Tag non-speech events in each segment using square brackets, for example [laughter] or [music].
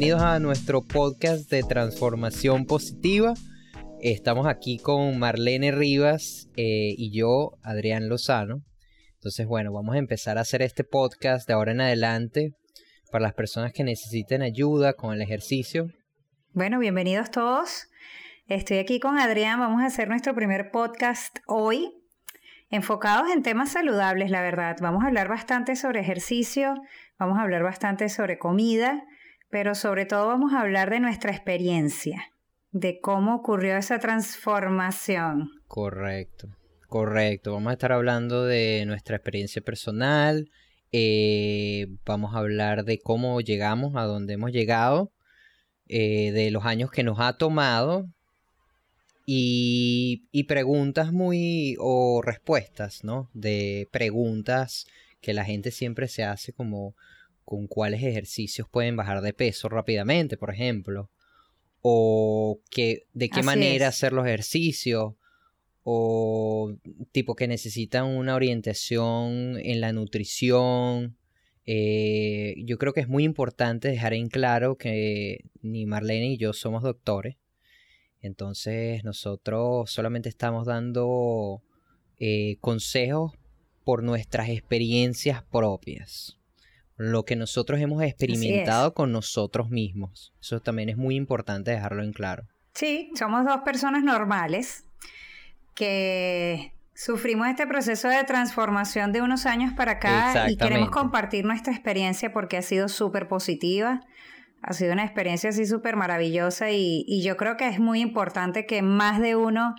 bienvenidos a nuestro podcast de transformación positiva. Estamos aquí con Marlene Rivas eh, y yo, Adrián Lozano. Entonces, bueno, vamos a empezar a hacer este podcast de ahora en adelante para las personas que necesiten ayuda con el ejercicio. Bueno, bienvenidos todos. Estoy aquí con Adrián. Vamos a hacer nuestro primer podcast hoy, enfocados en temas saludables, la verdad. Vamos a hablar bastante sobre ejercicio, vamos a hablar bastante sobre comida pero sobre todo vamos a hablar de nuestra experiencia, de cómo ocurrió esa transformación. Correcto, correcto. Vamos a estar hablando de nuestra experiencia personal, eh, vamos a hablar de cómo llegamos a donde hemos llegado, eh, de los años que nos ha tomado y, y, preguntas muy o respuestas, ¿no? De preguntas que la gente siempre se hace como con cuáles ejercicios pueden bajar de peso rápidamente, por ejemplo, o que, de qué manera hacer los ejercicios, o tipo que necesitan una orientación en la nutrición. Eh, yo creo que es muy importante dejar en claro que ni Marlene ni yo somos doctores. Entonces nosotros solamente estamos dando eh, consejos por nuestras experiencias propias lo que nosotros hemos experimentado con nosotros mismos. Eso también es muy importante dejarlo en claro. Sí, somos dos personas normales que sufrimos este proceso de transformación de unos años para acá y queremos compartir nuestra experiencia porque ha sido súper positiva. Ha sido una experiencia así súper maravillosa y, yo creo que es muy importante que más de uno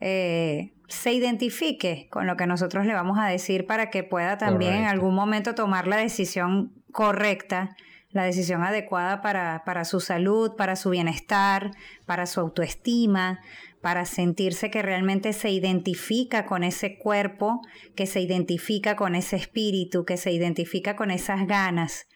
eh, se identifique con lo que nosotros le vamos a decir para que pueda también en algún momento tomar la decisión correcta, la decisión adecuada para, para su salud, para su bienestar, para su autoestima, para sentirse que realmente se identifica con ese cuerpo, que se identifica con ese espíritu, que se identifica con esas ganas.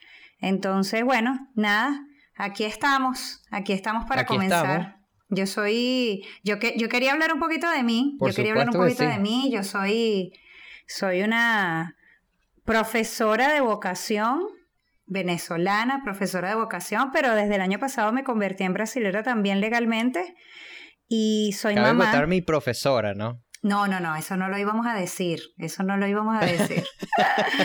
Entonces, bueno, nada, aquí estamos, aquí estamos para comenzar. Yo soy, yo, que, yo quería hablar un poquito de mí, yo quería hablar un poquito de mí, yo soy, soy una profesora de vocación, venezolana, profesora de vocación, pero desde el año pasado me convertí en brasilera también legalmente y soy Cabe mamá. estar mi profesora, ¿no? No, no, no, eso no lo íbamos a decir, eso no lo íbamos a decir. [laughs]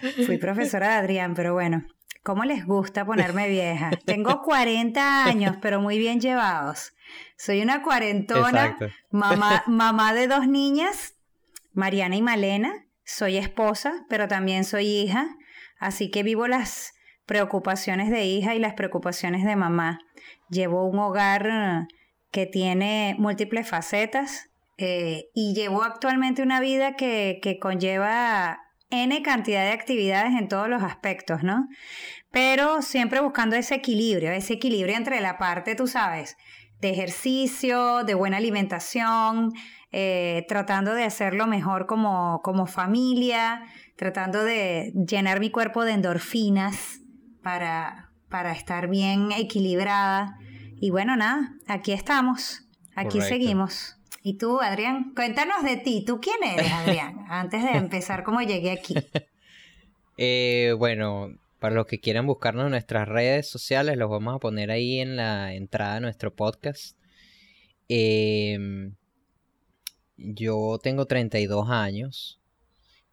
[laughs] Fui profesora de Adrián, pero bueno, ¿cómo les gusta ponerme [laughs] vieja? Tengo 40 años, pero muy bien llevados. Soy una cuarentona, mamá, [laughs] mamá de dos niñas, Mariana y Malena. Soy esposa, pero también soy hija, así que vivo las preocupaciones de hija y las preocupaciones de mamá. Llevo un hogar que tiene múltiples facetas eh, y llevo actualmente una vida que, que conlleva N cantidad de actividades en todos los aspectos, ¿no? Pero siempre buscando ese equilibrio, ese equilibrio entre la parte, tú sabes, de ejercicio, de buena alimentación, eh, tratando de hacerlo mejor como, como familia, tratando de llenar mi cuerpo de endorfinas para, para estar bien equilibrada. Y bueno, nada, aquí estamos, aquí seguimos. Y tú, Adrián, cuéntanos de ti. ¿Tú quién eres, Adrián? [laughs] Antes de empezar, ¿cómo llegué aquí? [laughs] Eh, bueno, para los que quieran buscarnos en nuestras redes sociales, los vamos a poner ahí en la entrada de nuestro podcast. Em, yo tengo 32 años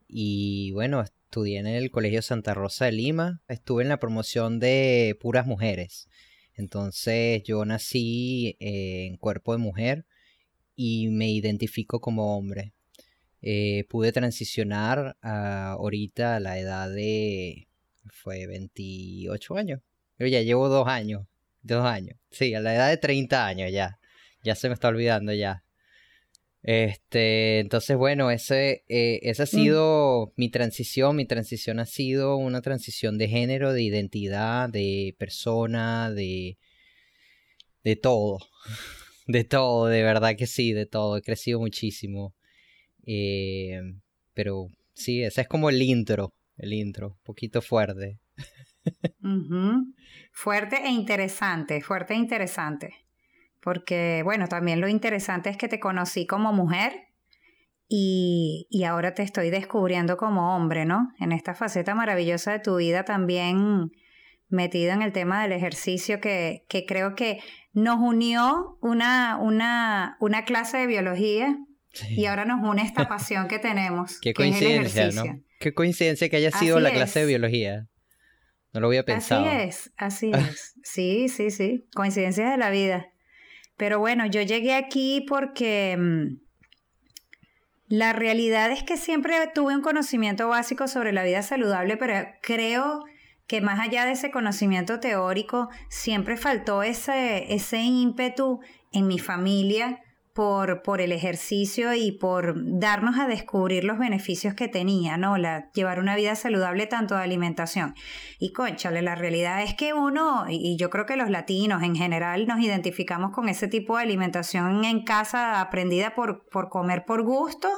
y bueno, estudié en el Colegio Santa Rosa de Lima. Estuve en la promoción de puras mujeres. Entonces yo nací eh, en cuerpo de mujer y me identifico como hombre. Eh, pude transicionar ahorita a la edad de fue 28 años. Yo ya llevo dos años. Dos años. Sí, a la edad de 30 años ya. Ya se me está olvidando ya. Este, entonces bueno, ese, eh, esa ha mm. sido mi transición. Mi transición ha sido una transición de género, de identidad, de persona, de, de todo. De todo, de verdad que sí, de todo. He crecido muchísimo. Eh, pero sí, ese es como el intro el intro, un poquito fuerte. [laughs] Fuerte e interesante, fuerte e interesante. Porque, bueno, también lo interesante es que te conocí como mujer y, y, ahora te estoy descubriendo como hombre, ¿no? En esta faceta maravillosa de tu vida también metido en el tema del ejercicio que, que creo que nos unió una, una, una clase de biología y ahora nos une esta [laughs] pasión que tenemos. Qué coincidencia, ¿no? Qué coincidencia que haya sido la clase de biología. No lo había pensado. Así es, así [laughs] es. Sí, sí, sí. Coincidencias de la vida. Pero bueno, yo llegué aquí porque mm, la realidad es que siempre tuve un conocimiento básico sobre la vida saludable, pero creo que más allá de ese conocimiento teórico, siempre faltó ese, ese ímpetu en mi familia por, por el ejercicio y por darnos a descubrir los beneficios que tenía, ¿no? La, llevar una vida saludable tanto de alimentación. Y conchale, la realidad es que uno, y yo creo que los latinos en general nos identificamos con ese tipo de alimentación en casa aprendida por, por comer por gusto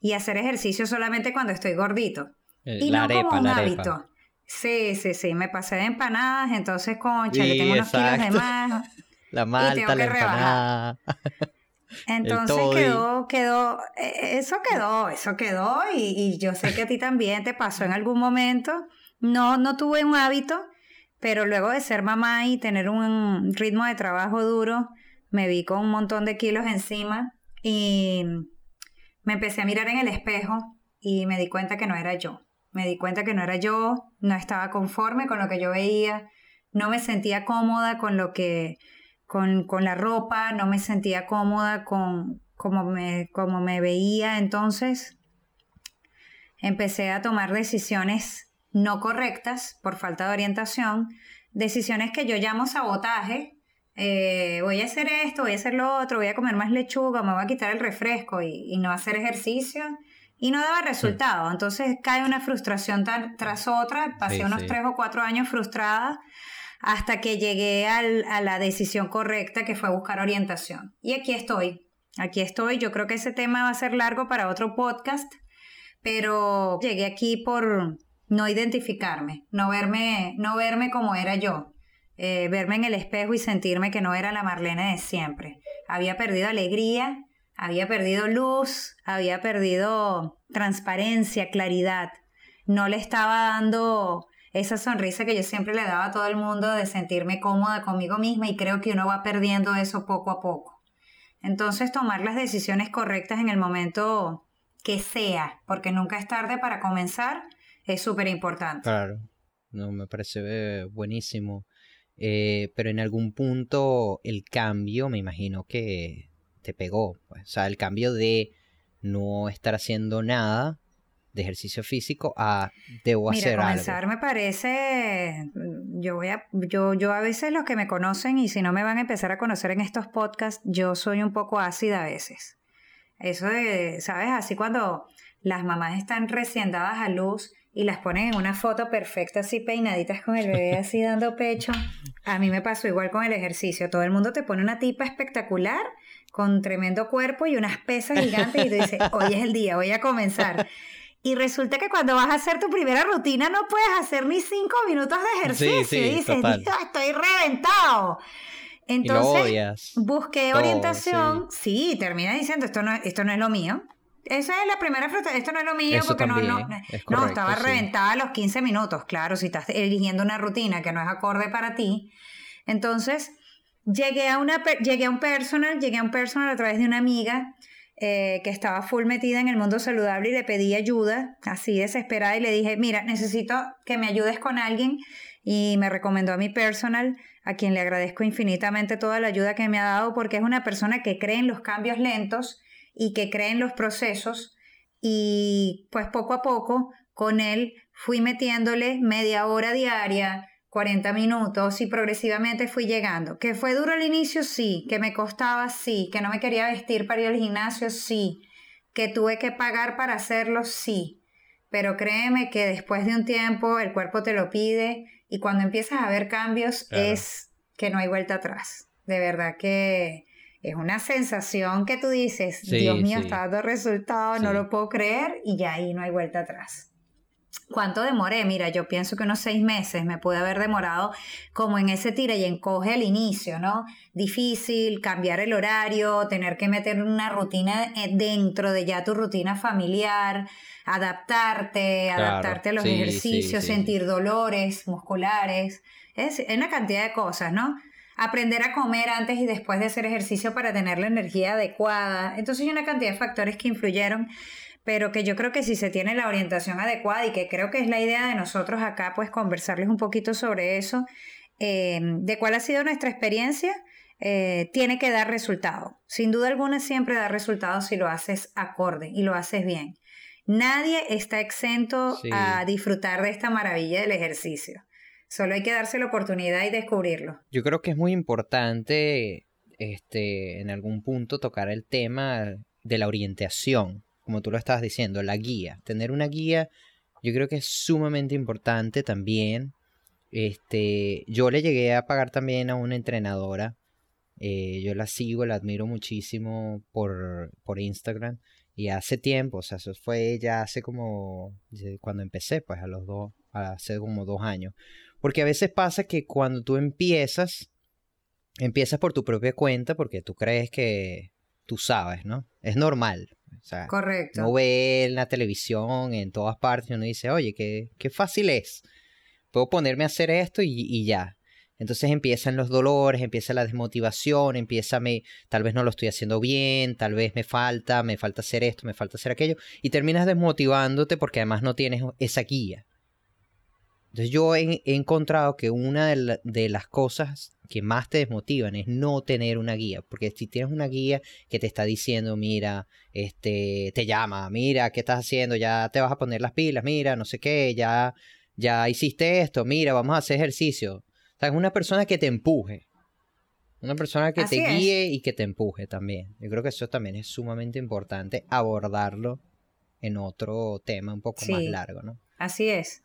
y hacer ejercicio solamente cuando estoy gordito. Eh, y no como un hábito. Sí, sí, sí, me pasé de empanadas, entonces, concha, le tengo unos kilos de más. [laughs] La malta, la empanada. [laughs] Entonces quedó, quedó, e, eso quedó, eso quedó y, y, yo sé que a ti también te pasó en algún momento. No, no tuve un hábito, pero luego de ser mamá y tener un ritmo de trabajo duro, me vi con un montón de kilos encima y me empecé a mirar en el espejo y me di cuenta que no era yo. Me di cuenta que no era yo, no estaba conforme con lo que yo veía, no me sentía cómoda con lo que, con, con la ropa, no me sentía cómoda con cómo me, como me veía. Entonces empecé a tomar decisiones no correctas por falta de orientación, decisiones que yo llamo sabotaje. Eh, voy a hacer esto, voy a hacer lo otro, voy a comer más lechuga, me voy a quitar el refresco y, y no hacer ejercicio y no daba resultado. Entonces cae una frustración tras otra. Pasé unos tres o cuatro años frustrada hasta que llegué a la decisión correcta que fue buscar orientación. Y aquí estoy. Aquí estoy. Yo creo que ese tema va a ser largo para otro podcast, pero llegué aquí por no identificarme, no verme, no verme como era yo. Eh, verme en el espejo y sentirme que no era la Marlene de siempre. Había perdido alegría, había perdido luz, había perdido transparencia, claridad. No le estaba dando esa sonrisa que yo siempre le daba a todo el mundo de sentirme cómoda conmigo misma y creo que uno va perdiendo eso poco a poco. Entonces tomar las decisiones correctas en el momento que sea, porque nunca es tarde para comenzar, es súper importante. Claro, no, me parece buenísimo. Eh, pero en algún punto el cambio, me imagino que te pegó. Pues. O sea, el cambio de no estar haciendo nada de ejercicio físico a debo Mira, hacer comenzar me parece yo voy a yo yo a veces los que me conocen y si no me van a empezar a conocer en estos podcasts yo soy un poco ácida a veces eso de sabes así cuando las mamás están recién dadas a luz y las ponen en una foto perfecta así peinaditas con el bebé así dando pecho a mí me pasó igual con el ejercicio todo el mundo te pone una tipa espectacular con tremendo cuerpo y unas pesas gigantes y te dice, [laughs] hoy es el día, voy a comenzar. Y resulta que cuando vas a hacer tu primera rutina no puedes hacer ni cinco minutos de ejercicio. y dices, estoy reventado. Entonces, busqué orientación. Sí. termina diciendo, esto no, esto no es lo mío. Esa es la primera fruta. Esto no es lo mío porque no, no, no, estaba reventada a los 15 minutos. Claro, si estás eligiendo una rutina que no es acorde para ti. Entonces, Llegué a, una, llegué a un personal, llegué a un personal a través de una amiga eh, que estaba full metida en el mundo saludable y le pedí ayuda, así desesperada, y le dije, mira, necesito que me ayudes con alguien. Y me recomendó a mi personal, a quien le agradezco infinitamente toda la ayuda que me ha dado, porque es una persona que cree en los cambios lentos y que cree en los procesos. Y pues poco a poco con él fui metiéndole media hora diaria, 40 minutos y progresivamente fui llegando. ¿Que fue duro al inicio? Sí. ¿Que me costaba? Sí. ¿Que no me quería vestir para ir al gimnasio? Sí. ¿Que tuve que pagar para hacerlo? Sí. Pero créeme que después de un tiempo el cuerpo te lo pide y cuando empiezas a ver cambios es que no hay vuelta atrás. De verdad que es una sensación que tú dices, Dios mío, está dando resultado, no lo puedo creer y ya ahí no hay vuelta atrás. ¿Cuánto demoré? Mira, yo pienso que unos seis meses me pude haber demorado como en ese tira y encoge al inicio, ¿no? Difícil, cambiar el horario, tener que meter una rutina eh, dentro de ya tu rutina familiar, adaptarte, adaptarte a los ejercicios, sentir dolores musculares, es, es una cantidad de cosas, ¿no? Aprender a comer antes y después de hacer ejercicio para tener la energía adecuada. Entonces hay una cantidad de factores que influyeron pero que yo creo que si se tiene la orientación adecuada y que creo que es la idea de nosotros acá, pues conversarles un poquito sobre eso, eh, de cuál ha sido nuestra experiencia, eh, tiene que dar resultado. Sin duda alguna siempre da resultado si lo haces acorde y lo haces bien. Nadie está exento a disfrutar de esta maravilla del ejercicio. Solo hay que darse la oportunidad y descubrirlo. Yo creo que es muy importante este, en algún punto tocar el tema de la orientación como tú lo estabas diciendo, la guía. Tener una guía yo creo que es sumamente importante también. Este, yo le llegué a pagar también a una entrenadora. Eh, yo la sigo, la admiro muchísimo por, por Instagram. Y hace tiempo, o sea, eso fue ya hace como, cuando empecé, pues a los dos, hace como dos años. Porque a veces pasa que cuando tú empiezas, empiezas por tu propia cuenta porque tú crees que tú sabes, ¿no? Es normal. O sea, Correcto. No ve en la televisión, en todas partes, y uno dice, oye, qué, qué fácil es. Puedo ponerme a hacer esto y, ya. Entonces empiezan los dolores, empieza la desmotivación, empieza me, tal vez no lo estoy haciendo bien, tal vez me falta, me falta hacer esto, me falta hacer aquello, y terminas desmotivándote porque además no tienes esa guía. Entonces yo he, encontrado que una de, las cosas que más te desmotivan es no tener una guía, porque si tienes una guía que te está diciendo, mira, este, te llama, mira, ¿qué estás haciendo? Ya te vas a poner las pilas, mira, no sé qué, ya, ya hiciste esto, mira, vamos a hacer ejercicio. O sea, es una persona que te empuje. Una persona que te guíe y que te empuje también. Yo creo que eso también es sumamente importante abordarlo en otro tema un poco más largo, ¿no? Así es.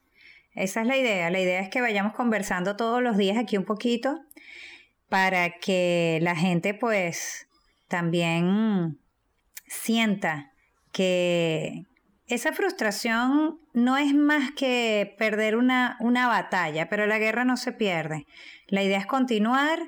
Esa es la idea. La idea es que vayamos conversando todos los días aquí un poquito para que la gente pues también sienta que esa frustración no es más que perder una, una batalla, pero la guerra no se pierde. La idea es continuar,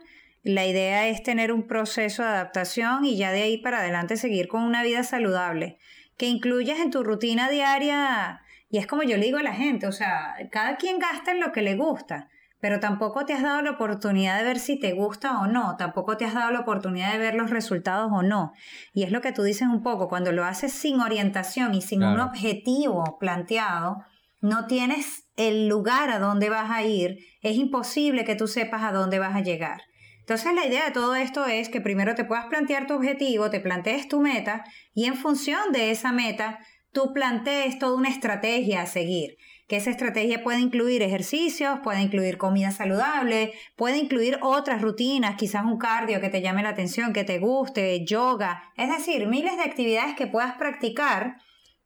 la idea es tener un proceso de adaptación y ya de ahí para adelante seguir con una vida saludable, que incluyas en tu rutina diaria y es como yo le digo a la gente, o sea, cada quien gasta en lo que le gusta, pero tampoco te has dado la oportunidad de ver si te gusta o no, tampoco te has dado la oportunidad de ver los resultados o no. Y es lo que tú dices un poco, cuando lo haces sin orientación y sin un objetivo planteado, no tienes el lugar a donde vas a ir, es imposible que tú sepas a dónde vas a llegar. Entonces la idea de todo esto es que primero te puedas plantear tu objetivo, te plantees tu meta y en función de esa meta tú plantees toda una estrategia a seguir. Que esa estrategia puede incluir ejercicios, puede incluir comida saludable, puede incluir otras rutinas, quizás un cardio que te llame la atención, que te guste, yoga, es decir, miles de actividades que puedas practicar,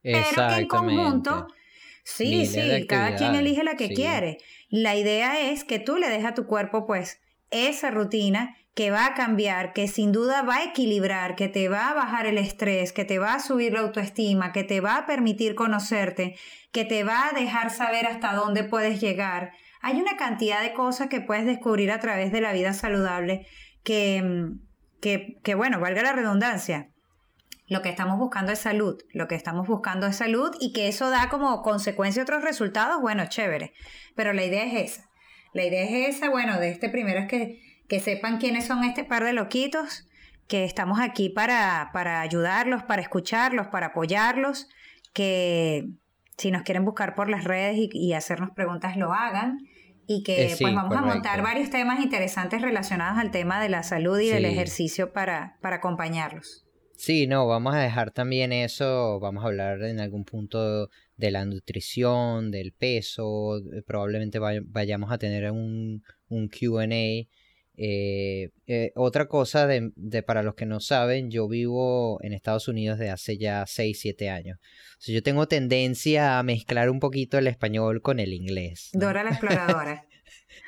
pero que en conjunto, sí, sí, cada quien elige la que quiere. La idea es que tú le dejes a tu cuerpo pues esa rutina que va a cambiar, que sin duda va a equilibrar, que te va a bajar el estrés, que te va a subir la autoestima, que te va a permitir conocerte, que te va a dejar saber hasta dónde puedes llegar. Hay una cantidad de cosas que puedes descubrir a través de la vida saludable que, que, que bueno, valga la redundancia, lo que estamos buscando es salud, lo que estamos buscando es salud y que eso da como consecuencia otros resultados, bueno, chévere, pero la idea es esa. La idea es esa, bueno, de este primero es que que sepan quiénes son este par de loquitos, que estamos aquí para, para ayudarlos, para escucharlos, para apoyarlos, que si nos quieren buscar por las redes y, hacernos preguntas, lo hagan. Y que eh, pues vamos a montar varios temas interesantes relacionados al tema de la salud y del ejercicio para, para acompañarlos. Sí, no, vamos a dejar también eso, vamos a hablar en algún punto de la nutrición, del peso, probablemente vayamos a tener un, un QA eh, eh, otra cosa de, para los que no saben, yo vivo en Estados Unidos de hace ya 6, 7 años. yo tengo tendencia a mezclar un poquito el español con el inglés. Dora la exploradora.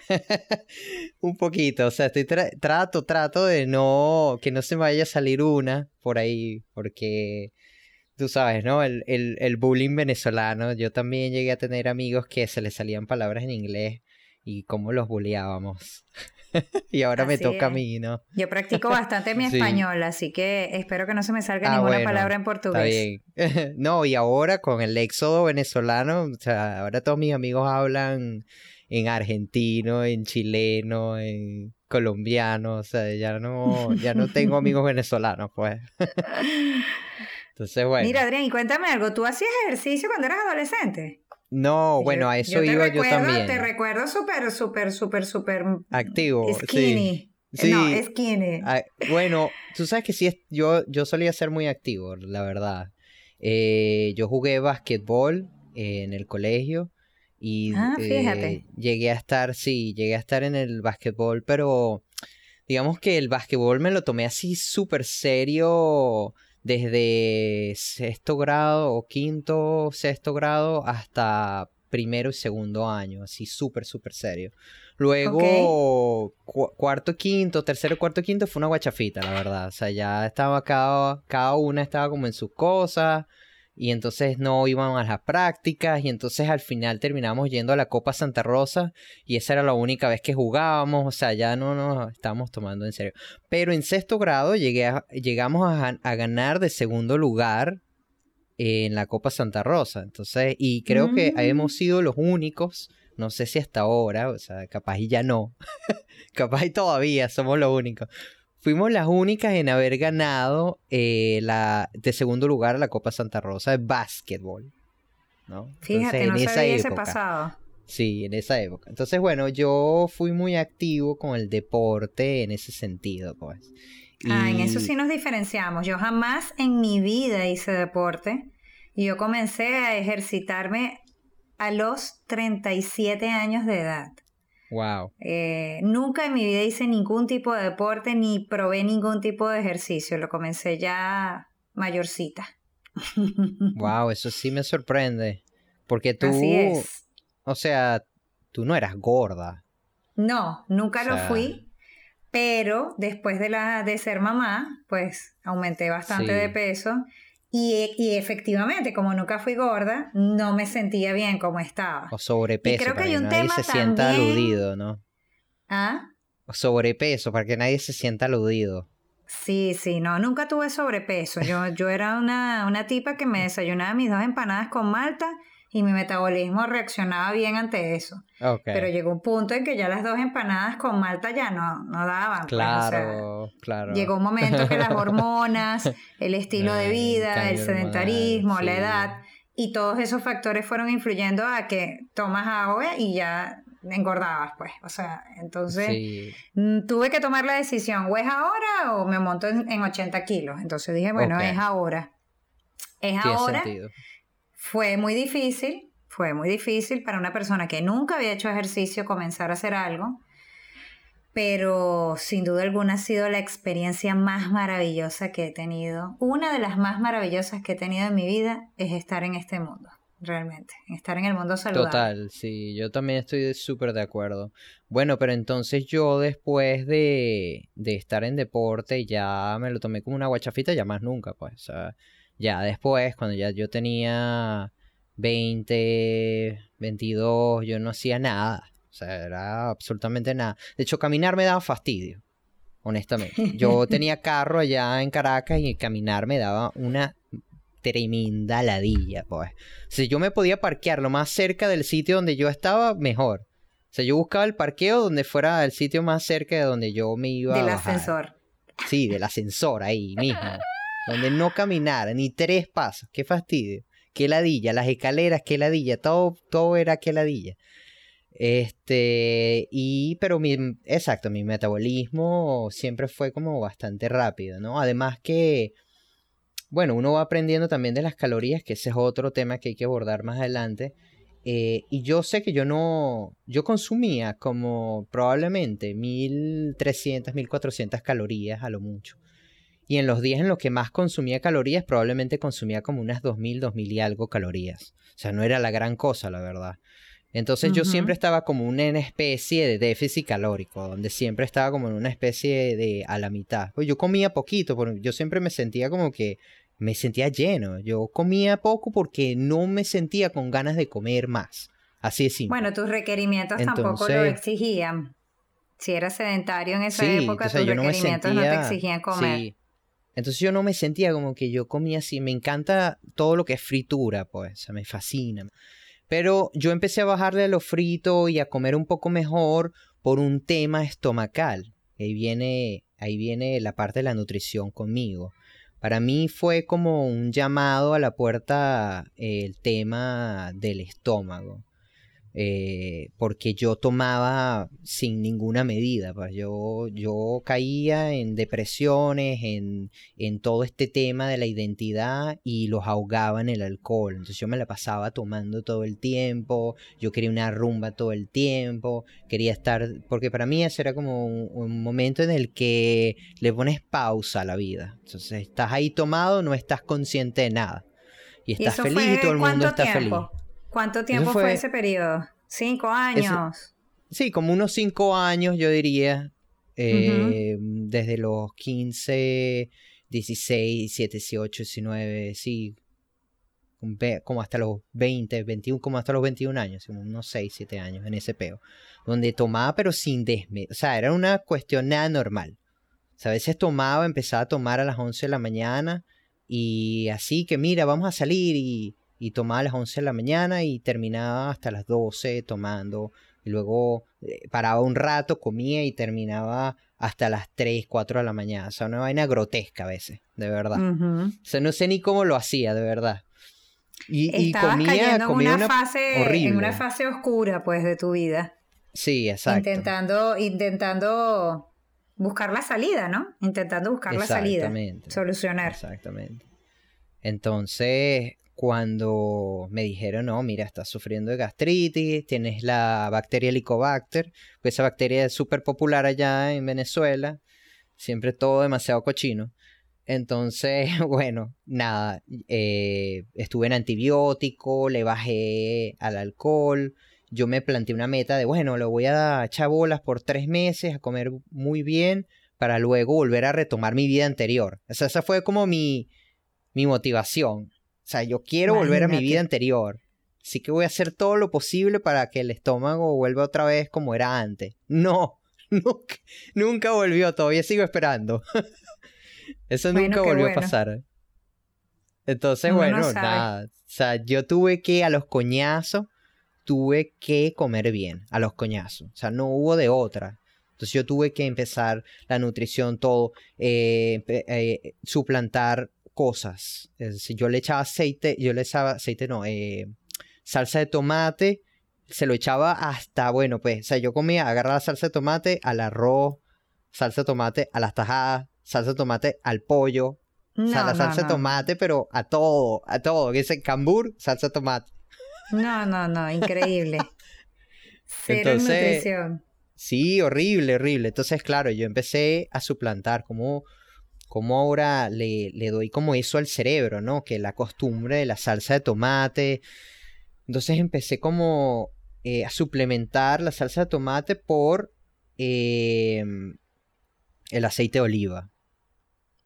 [laughs] un poquito, o sea, estoy trato, trato de no, que no se me vaya a salir una por ahí, porque tú sabes, ¿no? El, el, el bullying venezolano. Yo también llegué a tener amigos que se les salían palabras en inglés y cómo los bulleábamos. [laughs] y ahora me toca a mí, ¿no? Yo practico bastante mi [laughs] español, así que espero que no se me salga ah, ninguna palabra en portugués. Está bien. [laughs] no, y ahora con el éxodo venezolano, o sea, ahora todos mis amigos hablan en argentino, en chileno, en colombiano, o sea, ya no, ya no tengo amigos venezolanos, pues. Entonces, bueno. Mira, Adrián, y cuéntame algo, ¿tú hacías ejercicio cuando eras adolescente? No, bueno, a eso iba yo también. Te recuerdo súper, súper, súper, súper... Activo, skinny. Sí. No, skinny. Ah, bueno, tú sabes que sí, yo, yo solía ser muy activo, la verdad. Eh, yo jugué basquetbol en el colegio y ah, eh, llegué a estar, sí, llegué a estar en el básquetbol, pero digamos que el básquetbol me lo tomé así súper serio desde sexto grado o quinto, sexto grado hasta primero y segundo año, así súper, súper serio. Luego, cuarto, quinto, tercero, cuarto, quinto fue una guachafita, la verdad. O sea, ya estaba cada, cada una estaba como en sus cosas y entonces no iban a las prácticas y entonces al final terminamos yendo a la Copa Santa Rosa y esa era la única vez que jugábamos, o sea, ya no nos estábamos tomando en serio. Pero en sexto grado llegué llegamos a, ganar de segundo lugar en la Copa Santa Rosa, entonces, y creo que hemos mm. sido los únicos, no sé si hasta ahora, o sea, capaz y ya no, [laughs] capaz y todavía somos los únicos fuimos las únicas en haber ganado eh, la de segundo lugar la Copa Santa Rosa de básquetbol. ¿no? Fíjate, no sabía ese pasado. Sí, en esa época. Entonces, bueno, yo fui muy activo con el deporte en ese sentido, pues. Ah, en eso sí nos diferenciamos. Yo jamás en mi vida hice deporte. Y yo comencé a ejercitarme a los 37 años de edad. Wow. Eh, nunca en mi vida hice ningún tipo de deporte ni probé ningún tipo de ejercicio. Lo comencé ya mayorcita. [laughs] Wow, eso sí me sorprende. Porque tú. O sea, tú no eras gorda. No, nunca lo fui. Pero después de, la, de ser mamá, pues aumenté bastante de peso y, efectivamente, como nunca fui gorda, no me sentía bien como estaba. O sobrepeso, creo que, hay un nadie se sienta aludido, ¿no? ¿Ah? O sobrepeso, para que nadie se sienta aludido. Sí, sí, no, nunca tuve sobrepeso. Yo, yo era una, una tipa que me desayunaba mis dos empanadas con malta y mi metabolismo reaccionaba bien ante eso. Pero llegó un punto en que ya las dos empanadas con malta ya no, no daban. Pues, claro, claro. Llegó un momento que las hormonas, [laughs] el estilo de vida, el sedentarismo, la edad y todos esos factores fueron influyendo a que tomas agua y ya engordabas, pues. O sea, entonces mm, tuve que tomar la decisión, o es ahora o me monto en, 80 kilos. Entonces dije, bueno, es ahora. Es ahora. Fue muy difícil, fue muy difícil para una persona que nunca había hecho ejercicio comenzar a hacer algo, pero sin duda alguna ha sido la experiencia más maravillosa que he tenido. Una de las más maravillosas que he tenido en mi vida es estar en este mundo, realmente, estar en el mundo saludable. Total, sí, yo también estoy súper de acuerdo. Bueno, pero entonces yo después de, de estar en deporte ya me lo tomé como una guachafita, ya más nunca, pues. Ya después, cuando ya yo tenía 20, 22, yo no hacía nada. O sea, era absolutamente nada. De hecho, caminar me daba fastidio, honestamente. Yo [laughs] tenía carro allá en Caracas y caminar me daba una tremenda ladilla, pues. Si yo me podía parquear lo más cerca del sitio donde yo estaba, mejor. O sea, yo buscaba el parqueo donde fuera el sitio más cerca de donde yo me iba. Del ascensor. Sí, del ascensor ahí mismo [laughs] donde no caminara ni tres pasos. Qué fastidio. Qué ladilla. Las escaleras, qué ladilla. Todo, todo era qué ladilla. Este, y, pero mi, exacto, mi metabolismo siempre fue como bastante rápido, ¿no? Además que, bueno, uno va aprendiendo también de las calorías, que ese es otro tema que hay que abordar más adelante. Eh, y yo sé que yo no, yo consumía como probablemente 1300, 1400 calorías a lo mucho. Y en los días en los que más consumía calorías, probablemente consumía como unas 2000, 2000 y algo calorías. O sea, no era la gran cosa, la verdad. Entonces yo siempre estaba como una especie de déficit calórico, donde siempre estaba como en una especie de a la mitad. Pues yo comía poquito, porque yo siempre me sentía como que me sentía lleno. Yo comía poco porque no me sentía con ganas de comer más. Así es simple. Bueno, tus requerimientos tampoco lo exigían. Si eras sedentario en esa época, tus requerimientos no, te exigían comer. Sí. Entonces yo no me sentía como que yo comía así. Me encanta todo lo que es fritura, pues. O me fascina. Pero yo empecé a bajarle a lo frito y a comer un poco mejor por un tema estomacal. Ahí viene, ahí viene la parte de la nutrición conmigo. Para mí fue como un llamado a la puerta el tema del estómago. Eh, porque yo tomaba sin ninguna medida. Pues yo, yo caía en depresiones, en, en, todo este tema de la identidad y los ahogaba en el alcohol. Entonces yo me la pasaba tomando todo el tiempo, yo quería una rumba todo el tiempo, quería estar, porque para mí ese era como un, momento en el que le pones pausa a la vida. Entonces estás ahí tomado, no estás consciente de nada. Y estás feliz y todo el mundo está feliz. ¿Cuánto tiempo fue, ese periodo? ¿Cinco años? sí, como unos cinco años, yo diría. Eh, desde los 15, 16, 17, 18, 19, sí. Como hasta los 20, 21, como hasta los 21 años, unos 6, 7 años en ese peo. Donde tomaba, pero sin desme. O sea, era una cuestión nada normal. O sea, a veces tomaba, empezaba a tomar a las 11 de la mañana y así que mira, vamos a salir y y tomaba a las 11 de la mañana y terminaba hasta las 12 tomando. Y luego eh, paraba un rato, comía y terminaba hasta las 3, 4 de la mañana. O sea, una vaina grotesca a veces, de verdad. O sea, no sé ni cómo lo hacía, de verdad. Y, comía, comía una, fase, horrible. en una fase oscura, pues, de tu vida. Sí, exacto. Intentando, intentando buscar la salida, ¿no? Intentando buscar la salida. Solucionar. Exactamente. Entonces, cuando me dijeron, no, mira, estás sufriendo de gastritis, tienes la bacteria Helicobacter, pues esa bacteria es súper popular allá en Venezuela, siempre todo demasiado cochino. Entonces, [laughs] bueno, nada, eh, estuve en antibiótico, le bajé al alcohol, yo me planteé una meta de, bueno, le voy a echar bolas por tres meses, a comer muy bien, para luego volver a retomar mi vida anterior. O sea, esa fue como mi, mi motivación. O sea, yo quiero volver a mi vida anterior. Así que voy a hacer todo lo posible para que el estómago vuelva otra vez como era antes. No, [laughs] nunca, nunca volvió, todavía sigo esperando. [laughs] Eso nunca volvió a pasar. Entonces, bueno, nada. O sea, yo tuve que a los coñazos, tuve que comer bien, a los coñazos. O sea, no hubo de otra. Entonces yo tuve que empezar la nutrición, todo, eh, eh, suplantar cosas. Es decir, yo le echaba aceite, yo le echaba aceite, no, eh, salsa de tomate, se lo echaba hasta, bueno, pues, o sea, yo comía, agarraba salsa de tomate al arroz, salsa de tomate a las tajadas, salsa de tomate al pollo, o sea, la salsa de tomate, pero a todo, a todo, que dice cambur, salsa de tomate. No, no, no, increíble. [laughs] Cero Entonces, nutrición. Sí, horrible, horrible. Entonces, claro, yo empecé a suplantar como cómo ahora le, le, doy como eso al cerebro, ¿no? Que la costumbre de la salsa de tomate. Entonces empecé como eh, a suplementar la salsa de tomate por em, el aceite de oliva.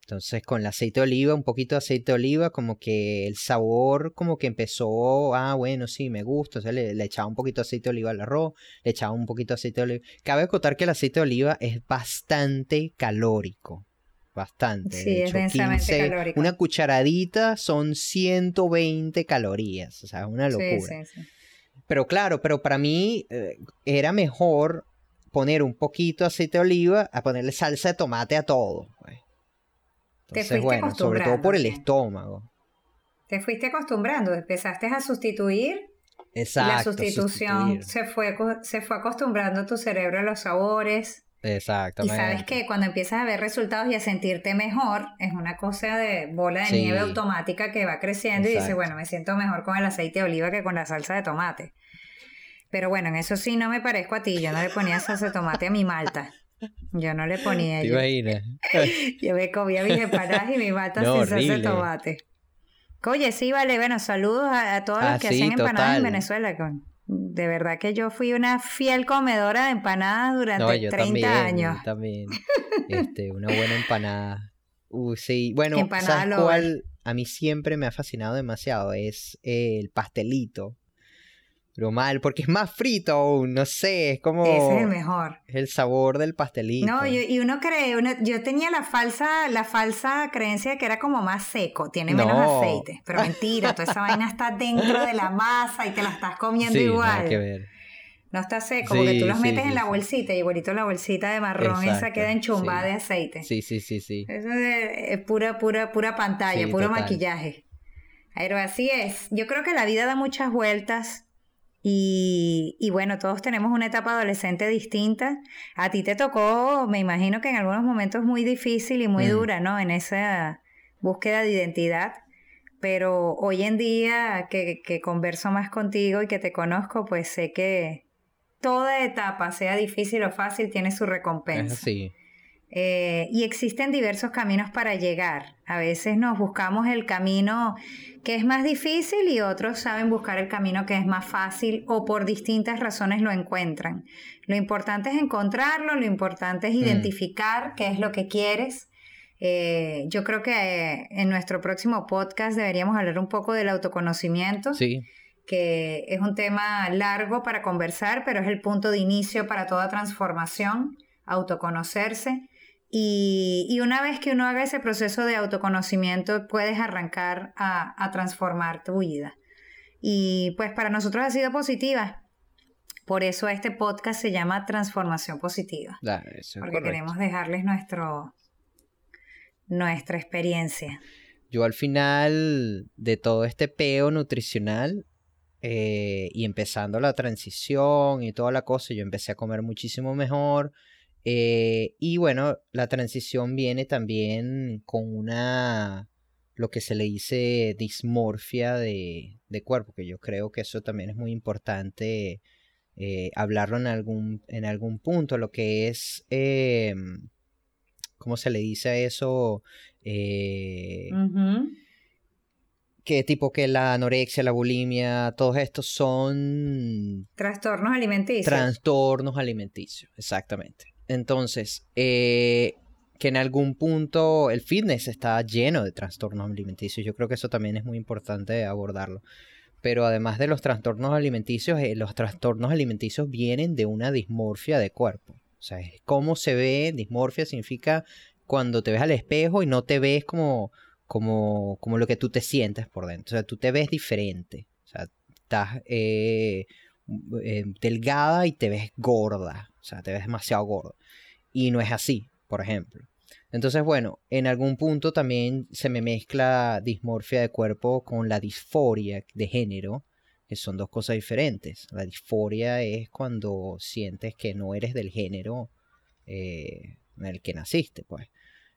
Entonces con el aceite de oliva, un poquito de aceite de oliva, como que el sabor como que empezó, ah, bueno, sí, me gusta. O sea, le, echaba un poquito de aceite de oliva al arroz, le echaba un poquito de aceite de oliva. Cabe acotar que el aceite de oliva es bastante calórico bastante. Sí, es densamente calórico. Una cucharadita son 120 calorías, o sea, una locura. Sí, sí, pero claro, pero para mí eh, era mejor poner un poquito de aceite de oliva a ponerle salsa de tomate a todo. Pues. Entonces, bueno, sobre todo por el estómago. Te fuiste acostumbrando, empezaste a sustituir. Exacto. la sustitución se fue, se fue acostumbrando tu cerebro a los sabores. Exactamente. Y sabes que cuando empiezas a ver resultados y a sentirte mejor, es una cosa de bola de nieve automática que va creciendo y dice, bueno, me siento mejor con el aceite de oliva que con la salsa de tomate. Pero bueno, en eso sí no me parezco a ti, yo no le ponía salsa de tomate a mi malta. Yo no le ponía. ¿Te yo, [laughs] yo me comía mis empanadas y mi malta [laughs] sin salsa de tomate. Oye, sí, vale, bueno, saludos a, todos los ah, que hacen empanadas en Venezuela. Con, de verdad que yo fui una fiel comedora de empanadas durante no, yo 30 también, años. también. [laughs] Este, una buena empanada. Uh, sí. Bueno, ¿sabes cuál? a mí siempre me ha fascinado demasiado es el pastelito. Pero mal, porque es más frito aún, no sé, es como... Ese es el mejor. Es el sabor del pastelito. No, y uno cree, yo tenía la falsa, la falsa creencia de que era como más seco, tiene menos aceite. Pero mentira, toda esa vaina está dentro de la masa y te la estás comiendo igual. Nada que ver. No está seco, porque tú los metes en la bolsita y igualito la bolsita de marrón esa queda enchumbada de aceite. Sí, sí, sí, sí. Eso es, pura, pura, pura pantalla, puro maquillaje. Pero así es. Yo creo que la vida da muchas vueltas y, y, bueno, todos tenemos una etapa adolescente distinta. A ti te tocó, me imagino que en algunos momentos muy difícil y muy mm. dura, ¿no? En esa búsqueda de identidad. Pero hoy en día que, que converso más contigo y que te conozco, pues sé que, toda etapa, sea difícil o fácil, tiene su recompensa. Sí. Eh, y existen diversos caminos para llegar. A veces nos buscamos el camino que es más difícil y otros saben buscar el camino que es más fácil o por distintas razones lo encuentran. Lo importante es encontrarlo, lo importante es mm. identificar qué es lo que quieres. Eh, yo creo que eh, en nuestro próximo podcast deberíamos hablar un poco del autoconocimiento. Sí que es un tema largo para conversar, pero es el punto de inicio para toda transformación, autoconocerse. Y, una vez que uno haga ese proceso de autoconocimiento, puedes arrancar a, transformar tu vida. Y pues para nosotros ha sido positiva. Por eso este podcast se llama Transformación Positiva. porque queremos dejarles nuestro, nuestra experiencia. Yo al final de todo este peo nutricional eh, y empezando la transición y toda la cosa, yo empecé a comer muchísimo mejor. Eh, y bueno, la transición viene también con una, lo que se le dice dismorfia de, cuerpo, que yo creo que eso también es muy importante eh, hablarlo en algún, en algún punto, lo que es, ¿cómo se le dice a eso? que tipo que la anorexia, la bulimia, todos estos son... Trastornos alimenticios. Trastornos alimenticios, exactamente. Entonces, eh, que en algún punto el fitness está lleno de trastornos alimenticios. Yo creo que eso también es muy importante abordarlo. Pero además de los trastornos alimenticios, eh, los trastornos alimenticios vienen de una dismorfia de cuerpo. O sea, cómo se ve, dismorfia significa cuando te ves al espejo y no te ves como como, como lo que tú te sientes por dentro. O sea, tú te ves diferente. O sea, estás eh, delgada y te ves gorda. O sea, te ves demasiado gorda. Y no es así, por ejemplo. Entonces, bueno, en algún punto también se me mezcla dismorfia de cuerpo con la disforia de género, que son dos cosas diferentes. La disforia es cuando sientes que no eres del género eh, en el que naciste, pues.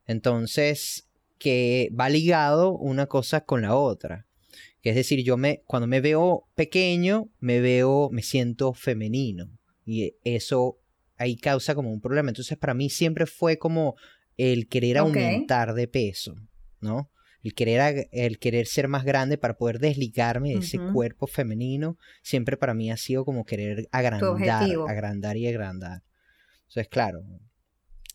Entonces, que va ligado una cosa con la otra. es decir, yo me, cuando me veo pequeño, me veo, me siento femenino. Y eso ahí causa como un problema. Entonces, para mí siempre fue como el querer aumentar de peso, ¿no? El querer, el querer ser más grande para poder desligarme de ese cuerpo femenino, siempre para mí ha sido como querer agrandar, agrandar y agrandar. Entonces, claro,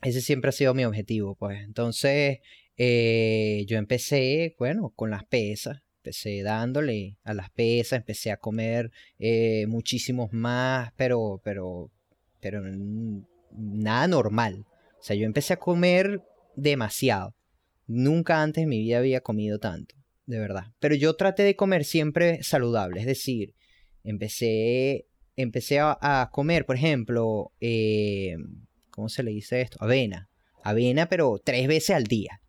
ese siempre ha sido mi objetivo, pues. Entonces, eh, yo empecé, bueno, con las pesas. Empecé dándole a las pesas, empecé a comer eh, muchísimos más, pero, pero, pero nada normal. O sea, yo empecé a comer demasiado. Nunca antes en mi vida había comido tanto, de verdad. Pero yo traté de comer siempre saludable, es decir, empecé, empecé a, comer, por ejemplo, eh, ¿cómo se le dice esto? Avena. Avena, pero tres veces al día.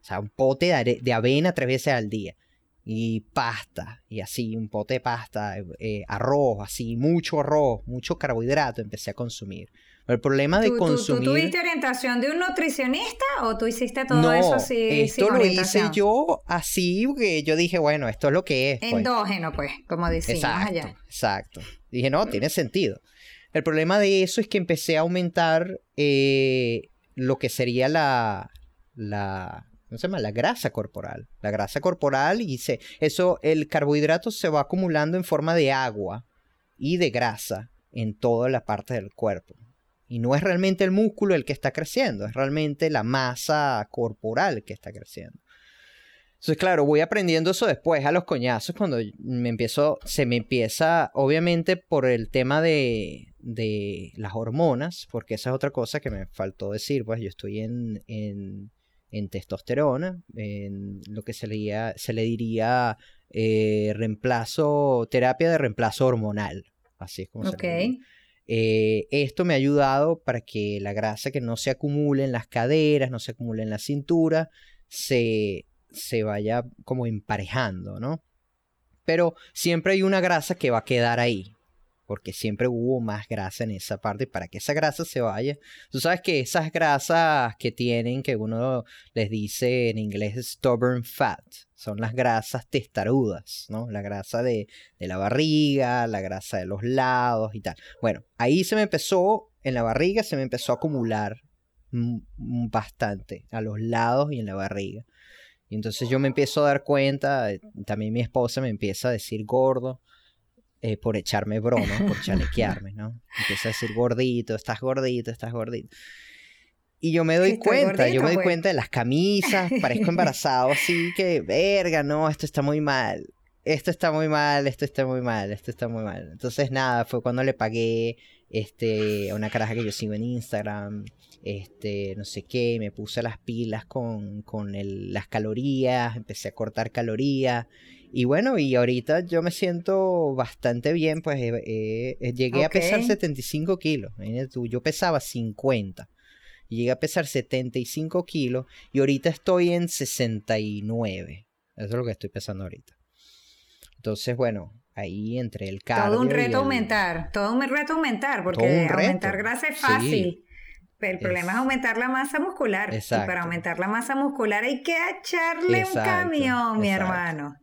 O sea, un pote de, avena tres veces al día. Y pasta, y así, un pote de pasta, eh, arroz, así, mucho arroz, mucho carbohidrato empecé a consumir. Pero el problema de consumir... ¿tú, tuviste orientación de un nutricionista o tú hiciste todo eso así? Esto lo hice yo así, porque yo dije, bueno, esto es lo que es. Pues. Endógeno, pues, como decimos exacto, allá. Exacto. Dije, no, tiene sentido. El problema de eso es que empecé a aumentar eh, lo que sería la, la, ¿cómo se llama? La grasa corporal. La grasa corporal y se, eso, el carbohidrato se va acumulando en forma de agua y de grasa en toda la parte del cuerpo. Y no es realmente el músculo el que está creciendo, es realmente la masa corporal que está creciendo. Entonces, claro, voy aprendiendo eso después a los coñazos cuando me empiezo, se me empieza, obviamente por el tema de, de las hormonas, porque esa es otra cosa que me faltó decir, pues yo estoy en, en, en testosterona, en lo que se le, se le diría eh, reemplazo, terapia de reemplazo hormonal, así es como se llama. Eh, esto me ha ayudado para que la grasa que no se acumule en las caderas, no se acumule en la cintura, se, se vaya como emparejando, ¿no? Pero siempre hay una grasa que va a quedar ahí, porque siempre hubo más grasa en esa parte para que esa grasa se vaya. Tú sabes que esas grasas que tienen, que uno les dice en inglés stubborn fat, son las grasas testarudas, ¿no? La grasa de, de la barriga, la grasa de los lados y tal. Bueno, ahí se me empezó, en la barriga se me empezó a acumular bastante, a los lados y en la barriga. Y entonces yo me empiezo a dar cuenta, eh, también mi esposa me empieza a decir gordo eh, por echarme broma, por [laughs] chalequearme, ¿no? Empieza a decir gordito, estás gordito, estás gordito. Y yo me doy cuenta, yo me doy pues. cuenta de las camisas, parezco [laughs] embarazado, así que, verga, no, esto está muy mal, esto está muy mal, esto está muy mal, esto está muy mal. Entonces, nada, fue cuando le pagué este, a una caraja que yo sigo en Instagram, este, no sé qué, me puse las pilas con, con las calorías, empecé a cortar calorías. Y bueno, y ahorita yo me siento bastante bien, pues llegué a pesar 75 kilos. yo pesaba 50. Llegué a pesar 75 kilos y ahorita estoy en 69. Eso es lo que estoy pesando ahorita. Entonces, bueno, ahí entre el cardio Todo un reto aumentar, todo un reto aumentar, porque aumentar grasa es fácil. Pero el problema es aumentar la masa muscular. Y para aumentar la masa muscular hay que echarle un camión, mi hermano.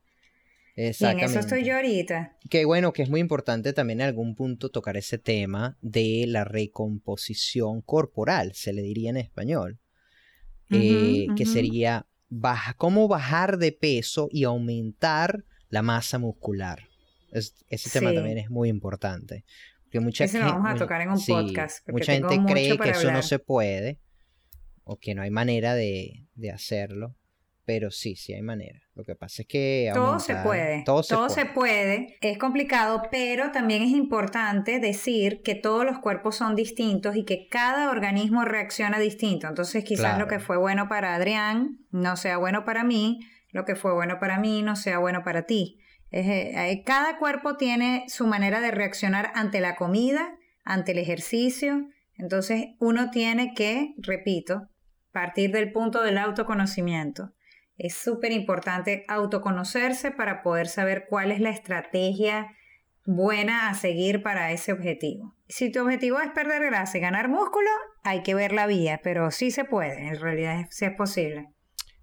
Y en eso estoy yo ahorita. Que bueno, que es muy importante también en algún punto tocar ese tema de la recomposición corporal, se le diría en español. Eh, que sería baja, cómo bajar de peso y aumentar la masa muscular. ese tema también es muy importante mucha Ese lo vamos a tocar en un podcast. Mucha gente cree que eso no se puede o que no hay manera de, hacerlo. Pero sí, sí hay manera. Lo que pasa es que... todo se puede. Todo, se, puede. Es complicado, pero también es importante decir que todos los cuerpos son distintos y que cada organismo reacciona distinto. Entonces quizás lo que fue bueno para Adrián no sea bueno para mí, lo que fue bueno para mí no sea bueno para ti. Eh, cada cuerpo tiene su manera de reaccionar ante la comida, ante el ejercicio. Entonces uno tiene que, repito, partir del punto del autoconocimiento. Es súper importante autoconocerse para poder saber cuál es la estrategia buena a seguir para ese objetivo. Si tu objetivo es perder grasa y ganar músculo, hay que ver la vía, pero sí se puede, en realidad sí es posible.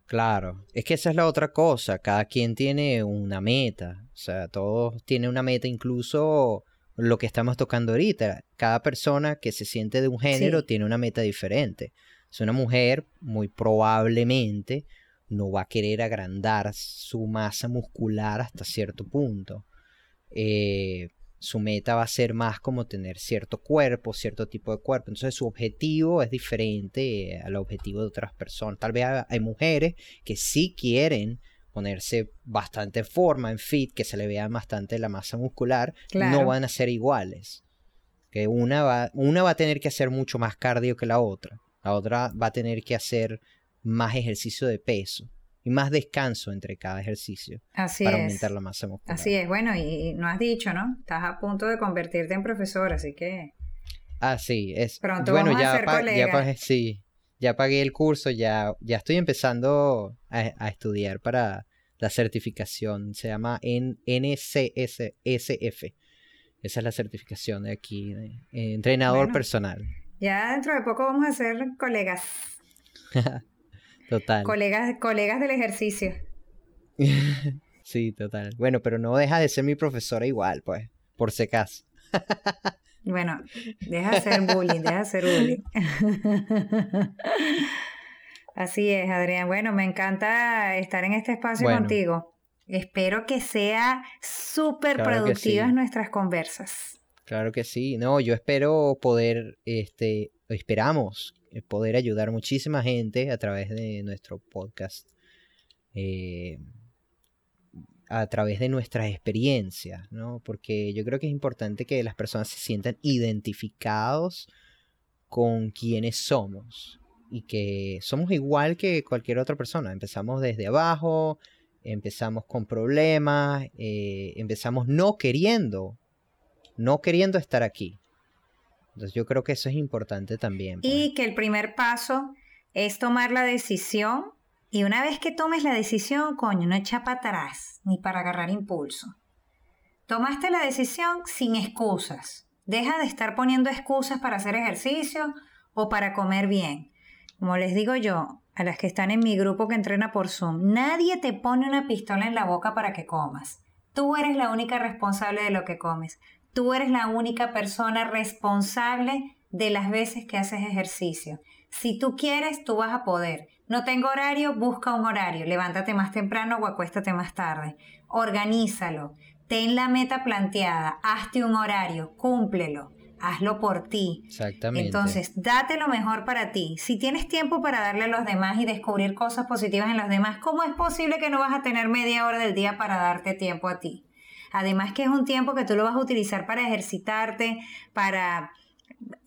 Claro, es que esa es la otra cosa, cada quien tiene una meta, o sea, todos tienen una meta, incluso lo que estamos tocando ahorita, cada persona que se siente de un género tiene una meta diferente. Si una mujer, muy probablemente, no va a querer agrandar su masa muscular hasta cierto punto. Eh, su meta va a ser más como tener cierto cuerpo, cierto tipo de cuerpo. Entonces su objetivo es diferente al objetivo de otras personas. Tal vez hay mujeres que sí quieren ponerse bastante en forma, en fit, que se le vea bastante la masa muscular, no van a ser iguales. Que una va, una va a tener que hacer mucho más cardio que la otra. La otra va a tener que hacer más ejercicio de peso y más descanso entre cada ejercicio así para aumentar la masa muscular. Así es, bueno, y no has dicho, ¿no? Estás a punto de convertirte en profesor, así que... Ah, sí, es... Pronto bueno, vamos ya, a ser ya sí, ya pagué el curso, ya, ya estoy empezando a, estudiar para la certificación, se llama NCSF. Esa es la certificación de aquí, entrenador personal. Ya dentro de poco vamos a ser colegas. [laughs] Total. Colegas, colegas del ejercicio. [laughs] sí, total. Bueno, pero no deja de ser mi profesora igual, pues, por si acaso. [laughs] bueno, deja de ser bullying, deja de ser bullying. [laughs] Así es, Adrián. Bueno, me encanta estar en este espacio contigo. Espero que sea súper productivas nuestras conversas. Claro que sí. No, yo espero poder, este, esperamos poder ayudar muchísima gente a través de nuestro podcast. eh, a través de nuestras experiencias, ¿no? Porque yo creo que es importante que las personas se sientan identificados con quienes somos y que somos igual que cualquier otra persona. Empezamos desde abajo, empezamos con problemas, eh, empezamos no queriendo, no queriendo estar aquí. Entonces yo creo que eso es importante también. Y pues. que el primer paso es tomar la decisión y una vez que tomes la decisión, coño, no echa para atrás ni para agarrar impulso. Tomaste la decisión sin excusas. Deja de estar poniendo excusas para hacer ejercicio o para comer bien. Como les digo yo, a las que están en mi grupo que entrena por Zoom, nadie te pone una pistola en la boca para que comas. Tú eres la única responsable de lo que comes. Tú eres la única persona responsable de las veces que haces ejercicio. Si tú quieres, tú vas a poder. No tengo horario, busca un horario. Levántate más temprano o acuéstate más tarde. Organízalo. Ten la meta planteada. Hazte un horario. Cúmplelo hazlo por ti. Exactamente. Entonces, date lo mejor para ti. Si tienes tiempo para darle a los demás y descubrir cosas positivas en los demás, ¿cómo es posible que no vas a tener media hora del día para darte tiempo a ti? Además que es un tiempo que tú lo vas a utilizar para ejercitarte, para...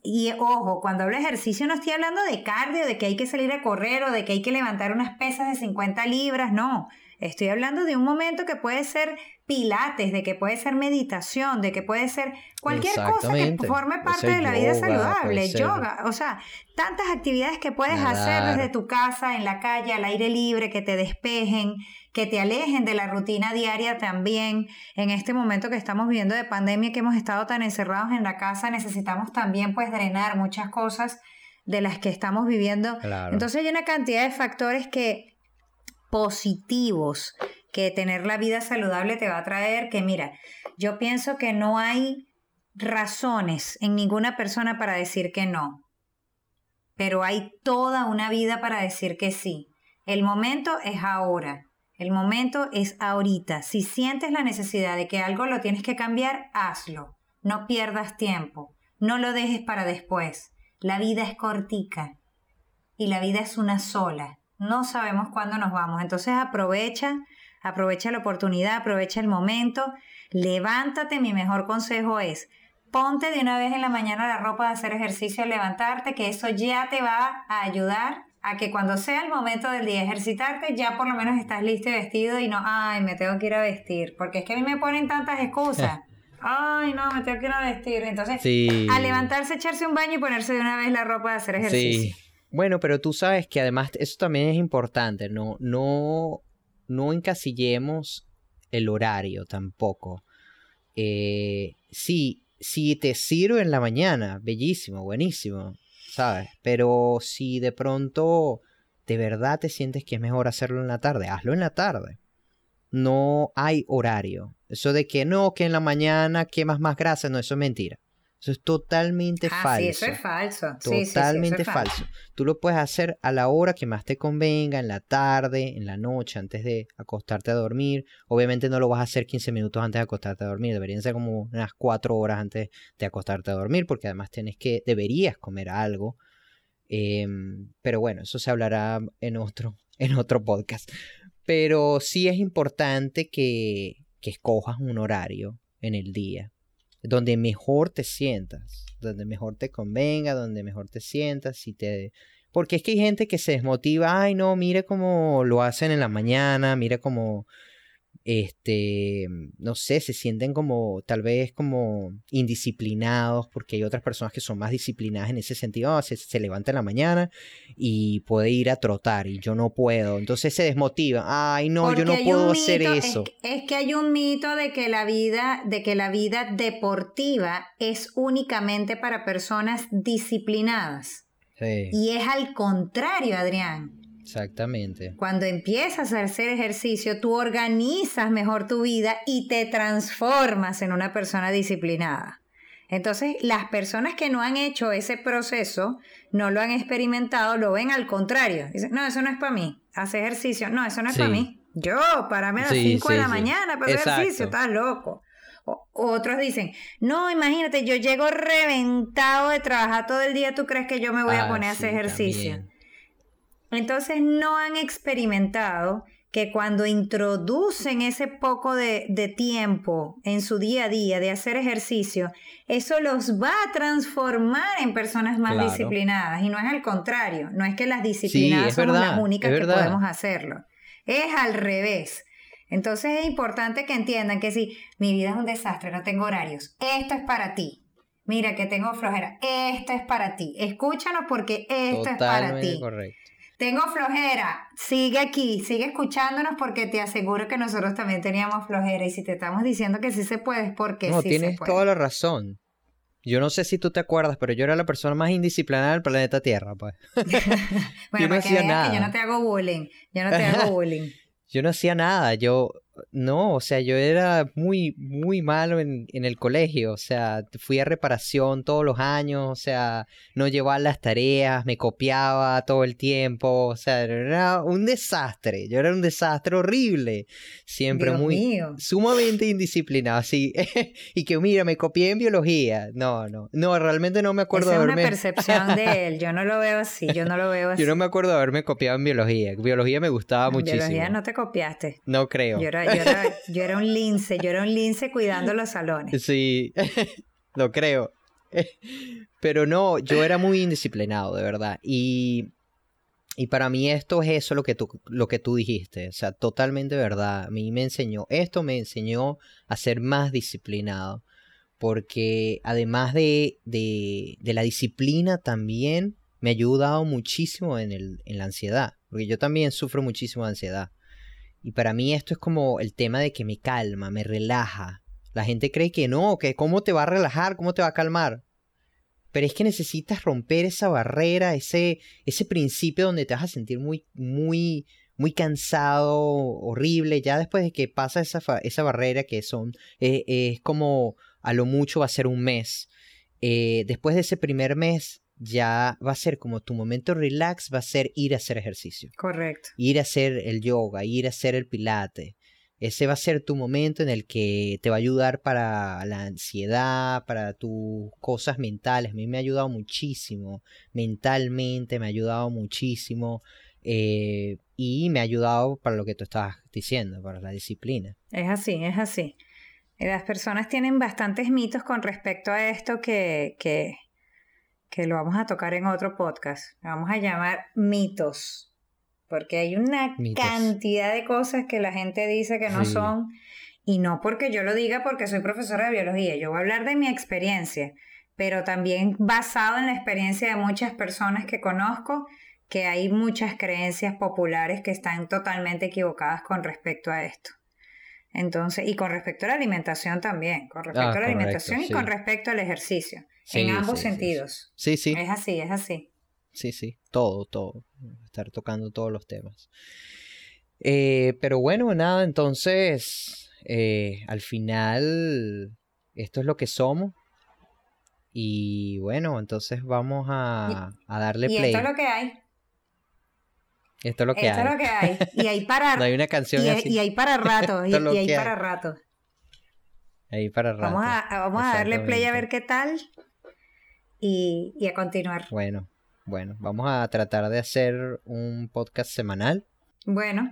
Y ojo, cuando hablo de ejercicio no estoy hablando de cardio, de que hay que salir a correr o de que hay que levantar unas pesas de 50 libras, no. Estoy hablando de un momento que puede ser pilates, de que puede ser meditación, de que puede ser cualquier cosa que forme parte de la vida saludable, yoga, o sea, tantas actividades que puedes hacer desde tu casa, en la calle, al aire libre, que te despejen, que te alejen de la rutina diaria también. En este momento que estamos viviendo de pandemia, que hemos estado tan encerrados en la casa, necesitamos también pues drenar muchas cosas de las que estamos viviendo. Entonces hay una cantidad de factores que positivos que tener la vida saludable te va a traer, que mira, yo pienso que no hay razones en ninguna persona para decir que no, pero hay toda una vida para decir que sí. El momento es ahora, el momento es ahorita. Si sientes la necesidad de que algo lo tienes que cambiar, hazlo. No pierdas tiempo, no lo dejes para después. La vida es cortica y la vida es una sola. No sabemos cuándo nos vamos, entonces aprovecha aprovecha la oportunidad, aprovecha el momento, levántate, mi mejor consejo es, ponte de una vez en la mañana la ropa de hacer ejercicio, levantarte, que eso ya te va a ayudar a que cuando sea el momento del día ejercitarte, ya por lo menos estás listo y vestido y no, ay, me tengo que ir a vestir, porque es que a mí me ponen tantas excusas. [laughs] Ay, no, me tengo que ir a vestir. Entonces, a levantarse, echarse un baño y ponerse de una vez la ropa de hacer ejercicio. Sí. Bueno, pero tú sabes que además eso también es importante, no, no no encasillemos el horario tampoco. Eh, sí, si te sirve en la mañana, bellísimo, buenísimo, ¿sabes? Pero si de pronto de verdad te sientes que es mejor hacerlo en la tarde, hazlo en la tarde. No hay horario. Eso de que no, que en la mañana quemas más grasa, no, eso es mentira. Eso es totalmente falso. Ah, sí, eso es falso. Totalmente falso. Tú lo puedes hacer a la hora que más te convenga, en la tarde, en la noche, antes de acostarte a dormir. Obviamente no lo vas a hacer 15 minutos antes de acostarte a dormir. Deberían ser como unas 4 horas antes de acostarte a dormir, porque además tienes que, deberías comer algo. Em, pero bueno, eso se hablará en otro, [laughs] en otro podcast. Pero sí es importante que, que escojas un horario en el día donde mejor te sientas, donde mejor te convenga, donde mejor te sientas y te... Porque es que hay gente que se desmotiva, ay no, mire cómo lo hacen en la mañana, mire cómo este, no sé, se sienten como tal vez como indisciplinados, porque hay otras personas que son más disciplinadas en ese sentido, ah, se, se, levanta en la mañana y puede ir a trotar y yo no puedo, entonces se desmotiva, ay no, yo no puedo hacer eso. Es, que hay un mito de que la vida, de que la vida deportiva es únicamente para personas disciplinadas. Y es al contrario, Adrián. Exactamente. Cuando empiezas a hacer ejercicio, tú organizas mejor tu vida y te transformas en una persona disciplinada. Entonces, las personas que no han hecho ese proceso, no lo han experimentado, lo ven al contrario. Dicen, no, eso no es para mí. Hace ejercicio. No, eso no es para mí. Yo, para mí a las 5 de la mañana para hacer ejercicio, estás loco. otros dicen, no, imagínate, yo llego reventado de trabajar todo el día, ¿tú crees que yo me voy a ah, poner a hacer ejercicio? Entonces no han experimentado que cuando introducen ese poco de, tiempo en su día a día de hacer ejercicio, eso los va a transformar en personas más disciplinadas. Y no es al contrario, no es que las disciplinadas son las únicas que podemos hacerlo. Es al revés. Entonces es importante que entiendan que si mi vida es un desastre, no tengo horarios, esto es para ti. Mira que tengo flojera, esto es para ti. Escúchanos porque esto es para ti. Correcto. Tengo flojera, sigue aquí, sigue escuchándonos porque te aseguro que nosotros también teníamos flojera y si te estamos diciendo que sí se puede es porque no, tienes toda la razón. Yo no sé si tú te acuerdas, pero yo era la persona más indisciplinada del planeta Tierra, pues. bueno, [laughs] yo no hacía nada. Que yo no te hago bullying, yo no te hago [laughs] bullying. yo no hacía nada, yo no, o sea, yo era muy, muy malo en, en, el colegio, o sea, fui a reparación todos los años, o sea, no llevaba las tareas, me copiaba todo el tiempo, o sea, era un desastre, yo era un desastre horrible, siempre muy, sumamente indisciplinado, así, [laughs] y que mira, me copié en biología, no, no, no, realmente no me acuerdo de haberme... Es una percepción de [laughs] él, yo no lo veo así, yo no lo veo así. Yo no me acuerdo de haberme copiado en biología, biología me gustaba muchísimo. En biología no te copiaste. No creo. Yo era, yo era, un lince, yo era un lince cuidando los salones. Sí, [laughs] lo creo. [laughs] Pero no, yo era muy indisciplinado, de verdad. Y, y para mí esto es eso lo que, tú, lo que tú dijiste. O sea, totalmente verdad. A mí me enseñó, esto me enseñó a ser más disciplinado. Porque además de, de, de la disciplina también me ha ayudado muchísimo en, el, en la ansiedad. Porque yo también sufro muchísimo de ansiedad. Y para mí esto es como el tema de que me calma, me relaja. La gente cree que no, que cómo te va a relajar, cómo te va a calmar. Pero es que necesitas romper esa barrera, ese, ese principio donde te vas a sentir muy, muy, muy cansado, horrible. Ya después de que pasa esa, esa barrera que son, eh, es como a lo mucho va a ser un mes. Eh, después de ese primer mes, ya va a ser como tu momento relax, va a ser ir a hacer ejercicio. Correcto. Ir a hacer el yoga, ir a hacer el pilate. Ese va a ser tu momento en el que te va a ayudar para la ansiedad, para tus cosas mentales. A mí me ha ayudado muchísimo, mentalmente me ha ayudado muchísimo eh, y me ha ayudado para lo que tú estabas diciendo, para la disciplina. Es así, es así. Las personas tienen bastantes mitos con respecto a esto que, que que lo vamos a tocar en otro podcast. vamos a llamar mitos, porque hay una cantidad de cosas que la gente dice que no son, y no porque yo lo diga porque soy profesora de biología, yo voy a hablar de mi experiencia, pero también basado en la experiencia de muchas personas que conozco, que hay muchas creencias populares que están totalmente equivocadas con respecto a esto. Entonces, y con respecto a la alimentación también, con respecto ah, a la alimentación y con respecto al ejercicio en ambos sentidos. Sí, sí. Es así, es así. Sí, sí, todo, todo. Estar tocando todos los temas. Eh, pero bueno, nada, entonces, eh, al final, esto es lo que somos. Y bueno, entonces vamos a, a darle y play. Esto es lo que hay. Esto es lo que hay. Esto es lo que hay. Y hay para... [laughs] no hay una canción y, así. Y hay para rato. [laughs] y, hay para rato. Ahí para rato. Vamos a, vamos a darle play a ver qué tal y, a continuar. Bueno, bueno, vamos a tratar de hacer un podcast semanal. Bueno,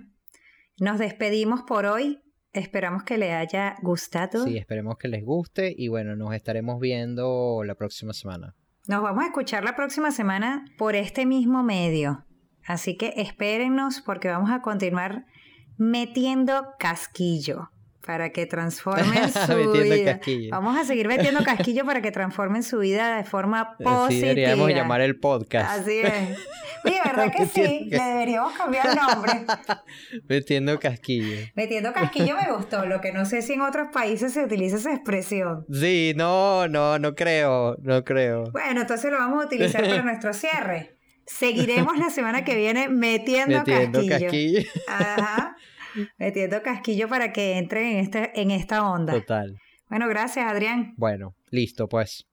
nos despedimos por hoy. Esperamos que le haya gustado. Sí, esperemos que les guste y bueno, nos estaremos viendo la próxima semana. Nos vamos a escuchar la próxima semana por este mismo medio. Así que espérennos porque vamos a continuar metiendo casquillo para que [laughs] transformen su vida. Vamos a seguir metiendo casquillo para que transformen su vida de forma [laughs] positiva. Sí, deberíamos llamar el podcast. Así es. Oye, ¿verdad que sí? Le deberíamos cambiar el nombre. [laughs] Metiendo casquillo. Metiendo casquillo me gustó. Lo que no sé si en otros países se utiliza esa expresión. Sí, no, no, no creo, no creo. Bueno, entonces lo vamos a utilizar para nuestro cierre. Seguiremos la semana que viene metiendo, metiendo casquillo. Ajá metiendo casquillo para que entre en, este, en esta onda. Total. Bueno, gracias, Adrián. Bueno, listo, pues.